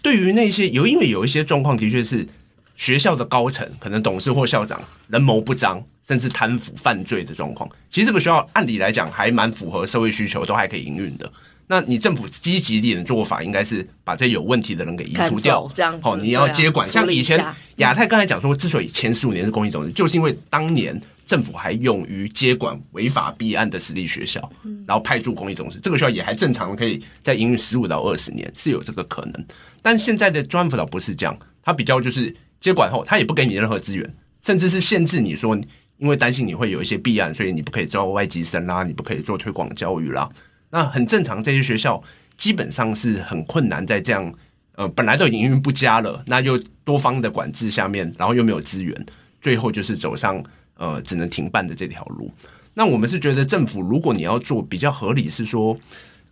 对于那些有，因为有一些状况的确是学校的高层可能董事或校长人谋不彰，甚至贪腐犯罪的状况，其实这个学校按理来讲还蛮符合社会需求，都还可以营运的。那你政府积极一点的做法，应该是把这有问题的人给移除掉，这样哦，你要接管。像以前亚太刚才讲说，之所以前十五年是公益董事，就是因为当年政府还勇于接管违法弊案的私立学校，然后派驻公益董事，这个学校也还正常可以在营运十五到二十年，是有这个可能。但现在的专辅导不是这样，他比较就是接管后，他也不给你任何资源，甚至是限制你说，因为担心你会有一些弊案，所以你不可以招外籍生啦，你不可以做推广教育啦。那很正常，这些学校基本上是很困难，在这样呃本来都营运不佳了，那又多方的管制下面，然后又没有资源，最后就是走上呃只能停办的这条路。那我们是觉得政府如果你要做比较合理，是说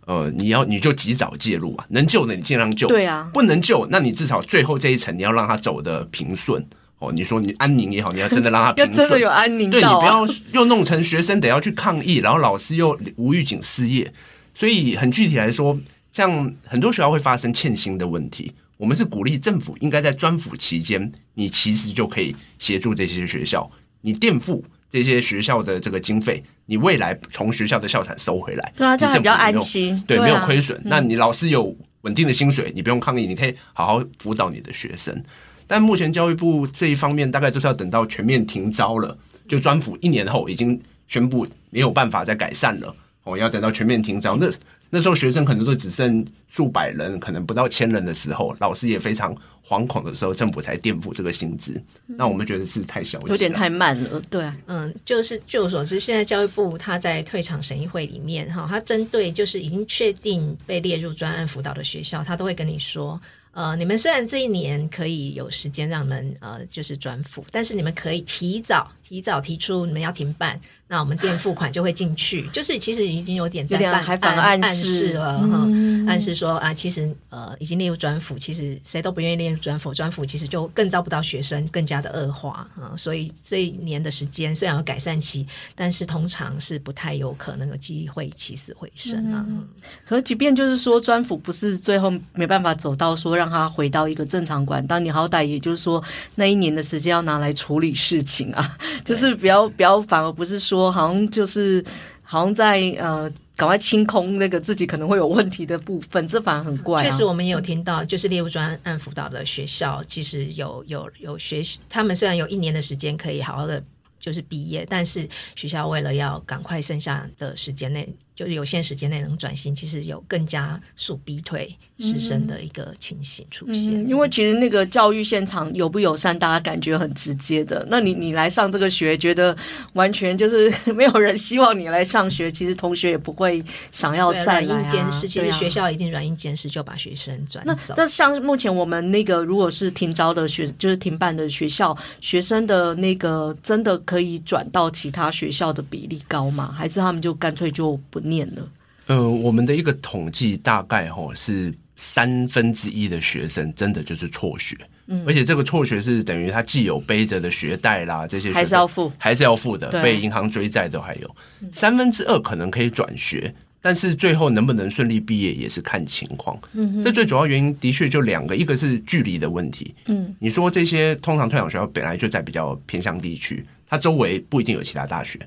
呃你要你就及早介入啊，能救的你尽量救，对啊，不能救，那你至少最后这一层你要让他走得平顺哦。你说你安宁也好，你要真的让他 [LAUGHS] 平顺，真的有安宁，对，你不要又弄成学生得要去抗议，然后老师又无预警失业。所以很具体来说，像很多学校会发生欠薪的问题，我们是鼓励政府应该在专辅期间，你其实就可以协助这些学校，你垫付这些学校的这个经费，你未来从学校的校产收回来，对啊，这样比较安心，对，没有亏损。那你老师有稳定的薪水，你不用抗议，你可以好好辅导你的学生。但目前教育部这一方面，大概就是要等到全面停招了，就专辅一年后已经宣布没有办法再改善了。哦，要等到全面停招，那那时候学生可能都只剩数百人，可能不到千人的时候，老师也非常惶恐的时候，政府才垫付这个薪资。那我们觉得是太小，有点太慢了。对，啊嗯，就是据我所知，现在教育部他在退场审议会里面，哈，他针对就是已经确定被列入专案辅导的学校，他都会跟你说。呃，你们虽然这一年可以有时间让你们呃，就是转辅，但是你们可以提早提早提出你们要停办。那我们垫付款就会进去，就是其实已经有点在暗还反暗示了哈，嗯、暗示说啊，其实呃已经列入专辅，其实谁都不愿意列入专辅，专辅其实就更招不到学生，更加的恶化啊。所以这一年的时间虽然有改善期，但是通常是不太有可能有机会起死回生啊。嗯、可即便就是说专辅不是最后没办法走到说让他回到一个正常管道，你好歹也就是说那一年的时间要拿来处理事情啊，就是不要不要反而不是说。好像就是好像在呃，赶快清空那个自己可能会有问题的部分，这反而很怪。确实，我们也有听到，就是猎物专案辅导的学校，其实有有有学习，他们虽然有一年的时间可以好好的就是毕业，但是学校为了要赶快剩下的时间内。就是有限时间内能转型，其实有更加速逼退师生的一个情形出现。嗯嗯。因为其实那个教育现场友不友善，大家感觉很直接的。那你你来上这个学，觉得完全就是 [LAUGHS] 没有人希望你来上学，其实同学也不会想要再来、啊。软硬兼施，其实学校一定软硬兼施，就把学生转走。那像目前我们那个如果是停招的学，就是停办的学校，学生的那个真的可以转到其他学校的比例高吗？还是他们就干脆就不？念了，呃，我们的一个统计大概哈是三分之一的学生真的就是辍学，嗯，而且这个辍学是等于他既有背着的学贷啦，这些还是要付，还是要付的，被银行追债都还有。三分之二可能可以转学，但是最后能不能顺利毕业也是看情况。嗯，这最主要原因的确就两个，一个是距离的问题。嗯，你说这些通常退场学校本来就在比较偏向地区，它周围不一定有其他大学。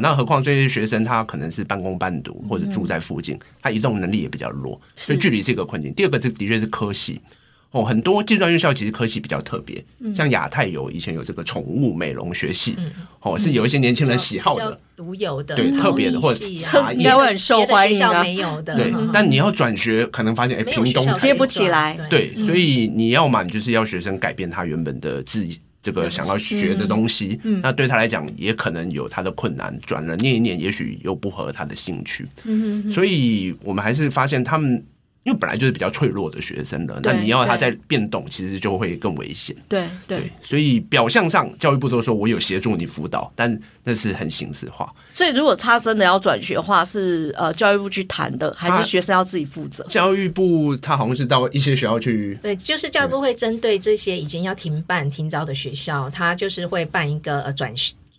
那何况这些学生他可能是半工半读或者住在附近，他移动能力也比较弱，所以距离是一个困境。第二个，这的确是科系哦，很多技专院校其实科系比较特别，像亚太有以前有这个宠物美容学系，哦，是有一些年轻人喜好的独有的对特别的或者茶叶应该会很受欢迎啊，没有的对。但你要转学，可能发现哎，屏东接不起来，对，所以你要嘛，你就是要学生改变他原本的自己。这个想要学的东西，那对他来讲也可能有他的困难。转了念一念，也许又不合他的兴趣。嗯、哼哼，所以我们还是发现他们，因为本来就是比较脆弱的学生了，那你要他再变动，其实就会更危险。对对，对，所以表象上教育部都说我有协助你辅导，但那是很形式化。所以如果他真的要转学的话，是呃教育部去谈的，还是学生要自己负责？教育部他好像是到一些学校去，对，就是教育部会针对这些已经要停办停招的学校，他就是会办一个呃转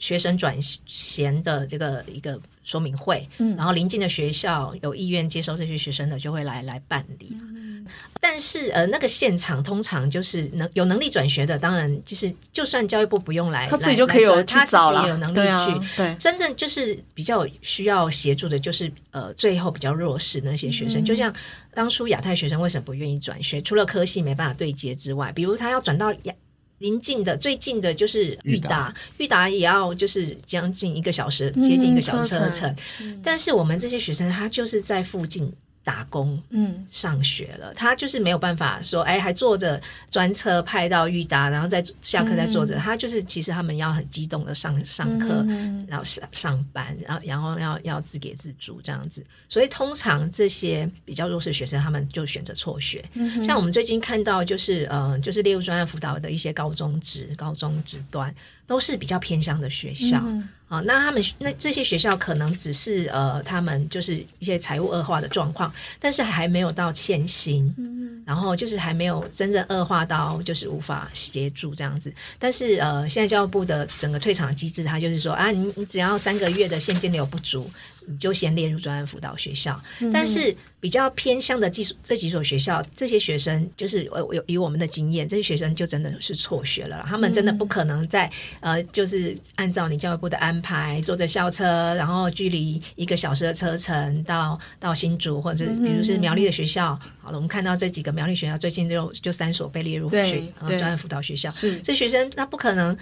学生转衔的这个一个。说明会，然后邻近的学校有意愿接收这些学生的，就会来来办理。嗯、但是呃，那个现场通常就是能有能力转学的，当然就是就算教育部不用来，他自己就可以有他自己也有能力去。对，啊、对，真正就是比较需要协助的，就是呃，最后比较弱势那些学生。嗯、就像当初亚太学生为什么不愿意转学？除了科系没办法对接之外，比如他要转到亚。临近的最近的就是裕达，裕达也要就是将近一个小时，接近一个小时车程。嗯、但是我们这些学生，他就是在附近。打工，嗯，上学了，他就是没有办法说，哎，还坐着专车派到裕达，然后再下课再坐着。嗯、他就是其实他们要很激动的上上课，嗯、然后上上班，然后然后要要自给自足这样子。所以通常这些比较弱势学生，他们就选择辍学。嗯、像我们最近看到，就是呃，就是列入专案辅导的一些高中职、高中职端，都是比较偏乡的学校。嗯啊，那他们那这些学校可能只是呃，他们就是一些财务恶化的状况，但是还没有到欠薪，嗯，然后就是还没有真正恶化到就是无法协助这样子。但是呃，现在教育部的整个退场机制，它就是说啊，你你只要三个月的现金流不足。你就先列入专案辅导学校，嗯、但是比较偏向的技术这几所学校，这些学生就是呃有以我们的经验，这些学生就真的是辍学了，他们真的不可能在、嗯、呃就是按照你教育部的安排，坐着校车，然后距离一个小时的车程到到新竹或者比如是苗栗的学校。嗯、好了，我们看到这几个苗栗学校最近就就三所被列入学呃专案辅导学校，是这学生他不可能。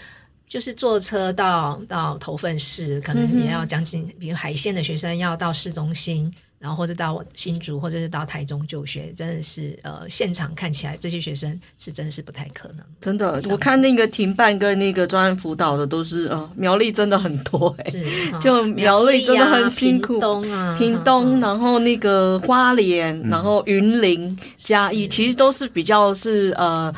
就是坐车到到头份市，可能也要将近，比如海线的学生要到市中心，然后或者到新竹，或者是到台中就学，真的是呃，现场看起来这些学生是真的是不太可能。真的，我看那个停办跟那个专案辅导的都是呃，苗栗真的很多哎、就苗栗真的很辛苦，屏东啊，屏东，然后那个花莲，然后云林、嘉义，其实都是比较是呃。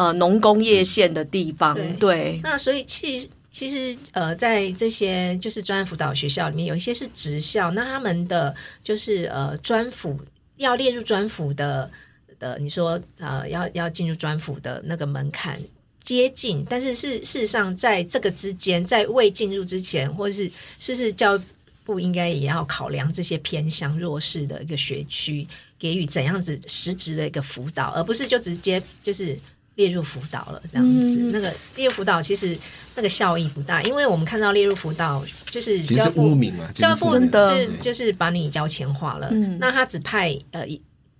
呃，农工业县的地方，对，对那所以其实其实呃，在这些就是专案辅导学校里面，有一些是职校，那他们的就是呃专辅要列入专辅的的，你说呃要要进入专辅的那个门槛接近，但是是事实上在这个之间，在未进入之前，或是是是教育部应该也要考量这些偏乡弱势的一个学区，给予怎样子实质的一个辅导，而不是就直接就是。列入辅导了，这样子，嗯、那个列入辅导其实那个效益不大，因为我们看到列入辅导就是教育部，教育部真的就就是把你交钱化了。嗯、那他只派呃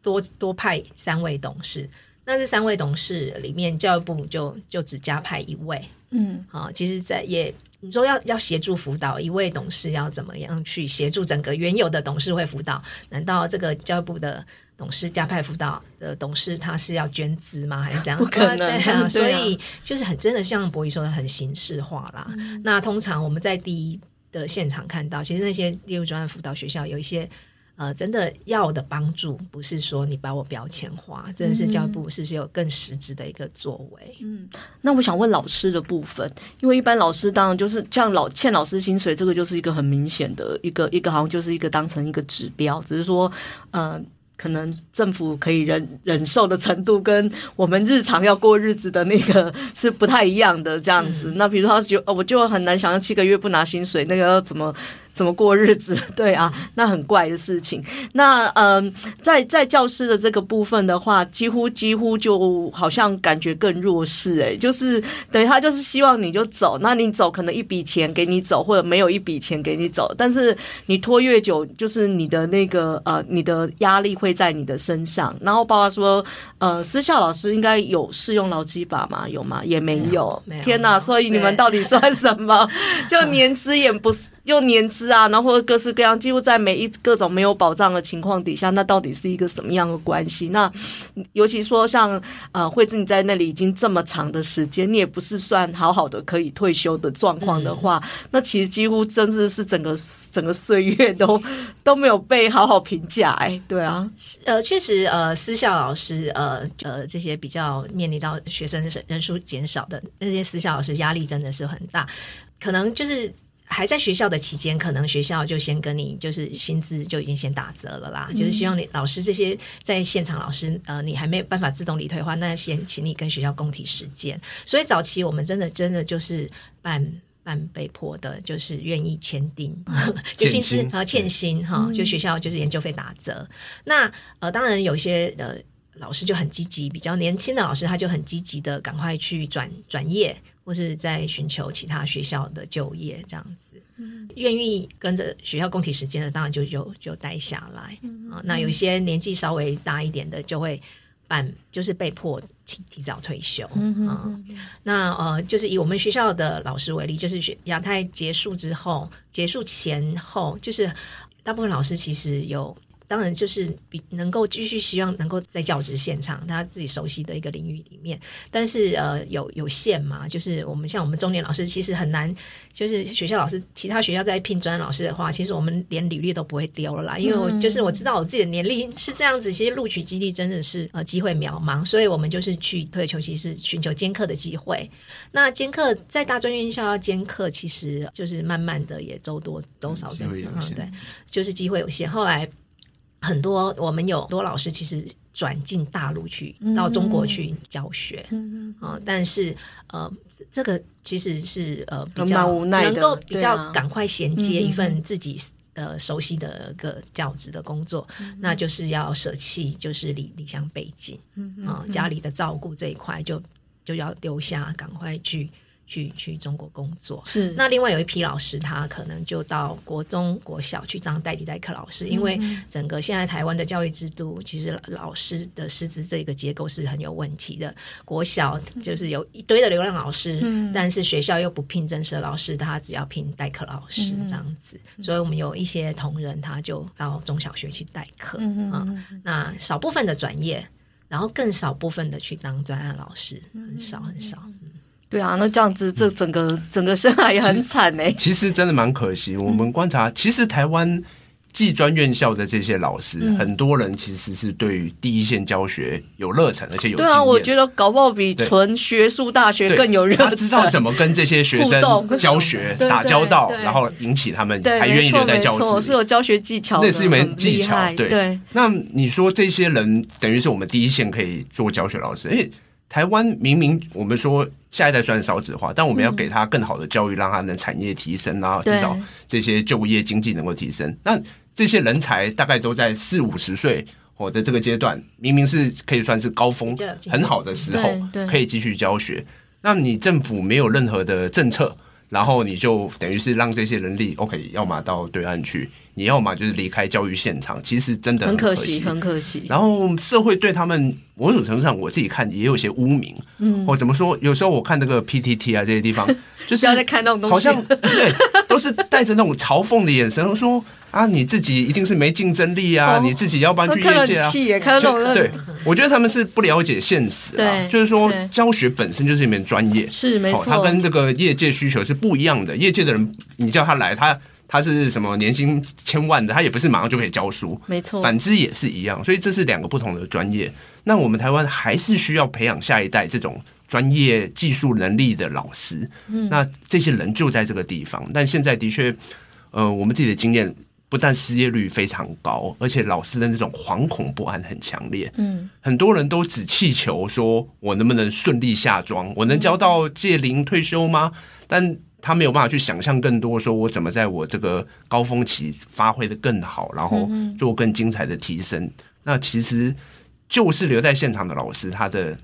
多多派三位董事，那这三位董事里面，教育部就就只加派一位。嗯，好，其实，在也你说要要协助辅导一位董事，要怎么样去协助整个原有的董事会辅导？难道这个教育部的？董事加派辅导的董事，他是要捐资吗？还是怎样？不可能。[LAUGHS] 对啊，所以就是很真的，像博弈说的，很形式化啦。嗯、那通常我们在第一的现场看到，其实那些列入专案辅导学校有一些呃，真的要的帮助，不是说你把我标签化，真的是教育部是不是有更实质的一个作为？嗯，那我想问老师的部分，因为一般老师当然就是像老欠老师薪水，这个就是一个很明显的一个一个，好像就是一个当成一个指标，只是说嗯。呃可能政府可以忍忍受的程度，跟我们日常要过日子的那个是不太一样的这样子。嗯、那比如说他就，我就很难想象七个月不拿薪水，那个要怎么？怎么过日子？[LAUGHS] 对啊，那很怪的事情。那嗯、呃，在在教师的这个部分的话，几乎几乎就好像感觉更弱势诶、欸，就是等于他就是希望你就走，那你走可能一笔钱给你走，或者没有一笔钱给你走，但是你拖越久，就是你的那个呃，你的压力会在你的身上。然后爸爸说，呃，私校老师应该有适用劳基法吗？有吗？也没有。没有没有天哪！所以你们到底算什么？[LAUGHS] 就年资也不是。就年资啊，然后或者各式各样，几乎在每一各种没有保障的情况底下，那到底是一个什么样的关系？那尤其说像呃，惠子你在那里已经这么长的时间，你也不是算好好的可以退休的状况的话，嗯、那其实几乎真的是整个整个岁月都 [LAUGHS] 都没有被好好评价。哎，对啊，呃，确实呃，私校老师呃呃这些比较面临到学生人数减少的那些私校老师压力真的是很大，可能就是。还在学校的期间，可能学校就先跟你就是薪资就已经先打折了啦，嗯、就是希望你老师这些在现场老师，呃，你还没有办法自动离退的话，那先请你跟学校共体时艰。所以早期我们真的真的就是半半被迫的，就是愿意签订，[LAUGHS] 就薪资和欠薪哈，就学校就是研究费打折。嗯、那呃，当然有些呃老师就很积极，比较年轻的老师他就很积极的赶快去转转业。或是在寻求其他学校的就业这样子，愿意跟着学校供体时间的，当然就就就待下来啊。那有一些年纪稍微大一点的，就会办，就是被迫提提早退休啊。那呃，就是以我们学校的老师为例，就是学亚太结束之后，结束前后，就是大部分老师其实有。当然，就是比能够继续希望能够在教职现场，他自己熟悉的一个领域里面，但是呃有有限嘛，就是我们像我们中年老师，其实很难，就是学校老师，其他学校在聘专老师的话，其实我们连履历都不会丢了啦，因为我就是我知道我自己的年龄是这样子，其实录取几率真的是呃机会渺茫，所以我们就是去退而求其次，寻求兼课的机会。那兼课在大专院校要兼课，其实就是慢慢的也周多周少这样子，嗯，对，就是机会有限。后来。很多我们有多老师其实转进大陆去，到中国去教学，嗯啊、呃，但是呃，这个其实是呃比较能够比较赶快衔接一份自己呃熟悉的一个教职的工作，嗯、那就是要舍弃就是离离乡背井，啊、呃，家里的照顾这一块就就要丢下，赶快去。去去中国工作是，那另外有一批老师，他可能就到国中、国小去当代理代课老师，因为整个现在台湾的教育制度，其实老师的师资这个结构是很有问题的。国小就是有一堆的流浪老师，嗯、但是学校又不聘正式的老师，他只要聘代课老师这样子。嗯、所以我们有一些同仁，他就到中小学去代课、嗯、啊。那少部分的转业，然后更少部分的去当专案老师，很少很少。嗯对啊，那这样子，这整个整个生涯也很惨哎。其实真的蛮可惜。我们观察，其实台湾技专院校的这些老师，嗯、很多人其实是对于第一线教学有热忱，而且有。对啊，我觉得搞不好比纯学术大学更有热忱。他知道怎么跟这些学生教学 [LAUGHS] 打交道，然后引起他们还愿意留在教室，是有教学技巧，那是一门技巧。对，对，那你说这些人等于是我们第一线可以做教学老师，哎。台湾明明我们说下一代虽然少子化，但我们要给他更好的教育，让他能产业提升啊，至少这些就业经济能够提升。那这些人才大概都在四五十岁或者这个阶段，明明是可以算是高峰很好的时候，可以继续教学。那你政府没有任何的政策，然后你就等于是让这些人力 OK，要么到对岸去。你要么就是离开教育现场，其实真的很可惜，很可惜。然后社会对他们某种程度上，我自己看也有些污名。嗯，我怎么说？有时候我看那个 PTT 啊这些地方，就是要在看那种东西，好像对，都是带着那种嘲讽的眼神，说啊，你自己一定是没竞争力啊，你自己要不然去业界啊。对，我觉得他们是不了解现实啊，就是说教学本身就是一门专业，是没错，他跟这个业界需求是不一样的。业界的人，你叫他来，他。他是什么年薪千万的？他也不是马上就可以教书，没错。反之也是一样，所以这是两个不同的专业。那我们台湾还是需要培养下一代这种专业技术能力的老师。嗯，那这些人就在这个地方。但现在的确，呃，我们自己的经验，不但失业率非常高，而且老师的那种惶恐不安很强烈。嗯，很多人都只气求说，我能不能顺利下庄？我能交到届龄退休吗？但他没有办法去想象更多，说我怎么在我这个高峰期发挥的更好，然后做更精彩的提升。嗯、那其实就是留在现场的老师，他的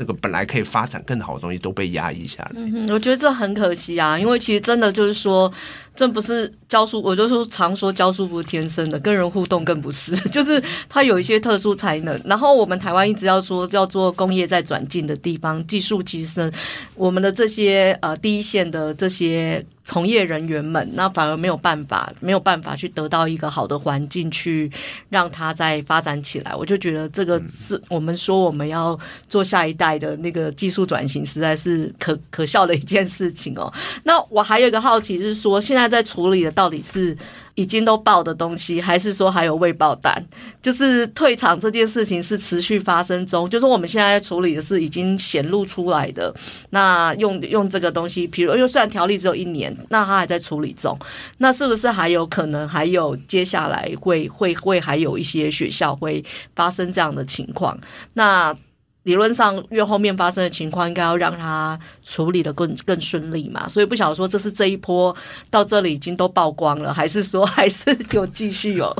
那个本来可以发展更好的东西都被压抑下来。嗯，我觉得这很可惜啊，因为其实真的就是说。这不是教书，我就说常说教书不是天生的，跟人互动更不是，[LAUGHS] 就是他有一些特殊才能。然后我们台湾一直要说叫做工业在转进的地方，技术提升，我们的这些呃第一线的这些从业人员们，那反而没有办法，没有办法去得到一个好的环境去让他再发展起来。我就觉得这个是我们说我们要做下一代的那个技术转型，实在是可可笑的一件事情哦。那我还有一个好奇是说，现在。在处理的到底是已经都报的东西，还是说还有未报单？就是退场这件事情是持续发生中，就是我们现在处理的是已经显露出来的。那用用这个东西，比如因为虽然条例只有一年，那它还在处理中，那是不是还有可能还有接下来会会会还有一些学校会发生这样的情况？那理论上，越后面发生的情况，应该要让他处理的更更顺利嘛。所以不晓得说，这是这一波到这里已经都曝光了，还是说 [LAUGHS] 还是有继续有？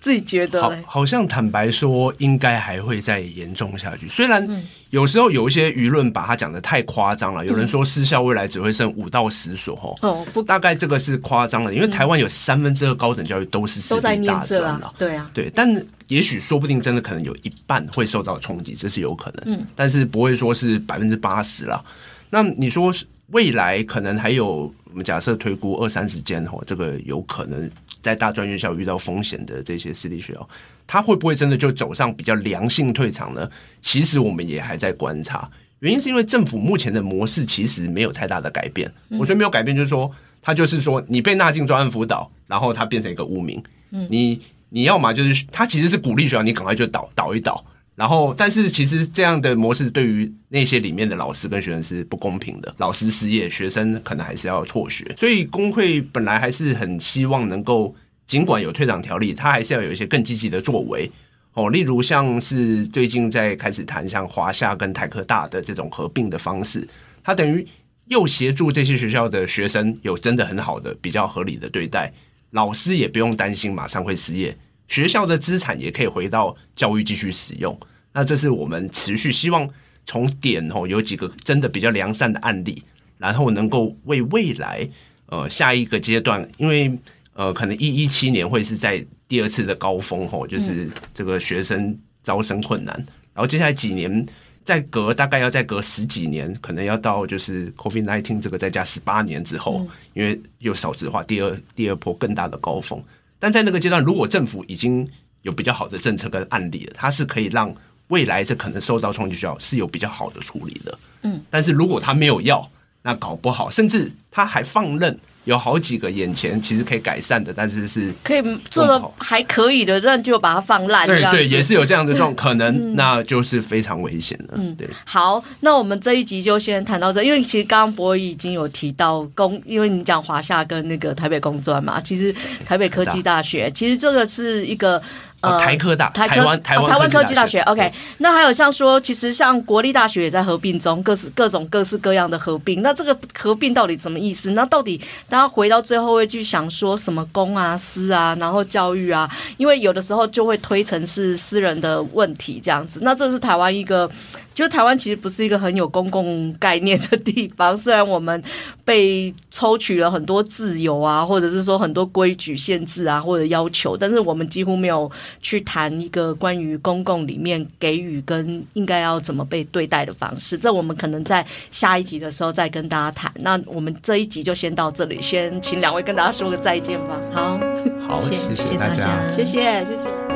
自己觉得，好，好像坦白说，应该还会再严重下去。虽然有时候有一些舆论把它讲的太夸张了，有人说私校未来只会剩五到十所，哦，不，大概这个是夸张了，因为台湾有三分之二高等教育都是私立大专了，对啊，对，但。也许说不定真的可能有一半会受到冲击，这是有可能。嗯，但是不会说是百分之八十了。那你说未来可能还有，我们假设推估二三十间哦，这个有可能在大专院校遇到风险的这些私立学校，它会不会真的就走上比较良性退场呢？其实我们也还在观察，原因是因为政府目前的模式其实没有太大的改变。我说没有改变，就是说它就是说你被纳进专案辅导，然后它变成一个污名。嗯，你。你要嘛就是他其实是鼓励学校，你赶快就倒倒一倒，然后但是其实这样的模式对于那些里面的老师跟学生是不公平的，老师失业，学生可能还是要辍学，所以工会本来还是很希望能够，尽管有退场条例，他还是要有一些更积极的作为哦，例如像是最近在开始谈像华夏跟台科大的这种合并的方式，他等于又协助这些学校的学生有真的很好的比较合理的对待，老师也不用担心马上会失业。学校的资产也可以回到教育继续使用，那这是我们持续希望从点吼有几个真的比较良善的案例，然后能够为未来呃下一个阶段，因为呃可能一一七年会是在第二次的高峰吼，就是这个学生招生困难，然后接下来几年再隔大概要再隔十几年，可能要到就是 COVID-19 这个再加十八年之后，因为又少子化第二第二波更大的高峰。但在那个阶段，如果政府已经有比较好的政策跟案例了，它是可以让未来这可能受到冲击学校是有比较好的处理的。嗯，但是如果他没有要，那搞不好甚至他还放任有好几个眼前其实可以改善的，但是是可以做的还可以的，这样就把它放烂。对对，也是有这样的这种，可能那就是非常危险了。嗯，对。好，那我们这一集就先谈到这，因为其实刚刚柏纬已经有提到工，因为你讲华夏跟那个台北工专嘛，其实台北科技大学，其实这个是一个。呃，台科大，台湾台湾台湾科技大学，OK。那还有像说，其实像国立大学也在合并中，各式各种各式各样的合并。那这个合并到底什么意思？那到底大家回到最后会去想说什么公啊、私啊，然后教育啊？因为有的时候就会推成是私人的问题这样子。那这是台湾一个。就台湾其实不是一个很有公共概念的地方，虽然我们被抽取了很多自由啊，或者是说很多规矩限制啊，或者要求，但是我们几乎没有去谈一个关于公共里面给予跟应该要怎么被对待的方式。这我们可能在下一集的时候再跟大家谈。那我们这一集就先到这里，先请两位跟大家说个再见吧。好，好，谢谢大家，谢谢，谢谢。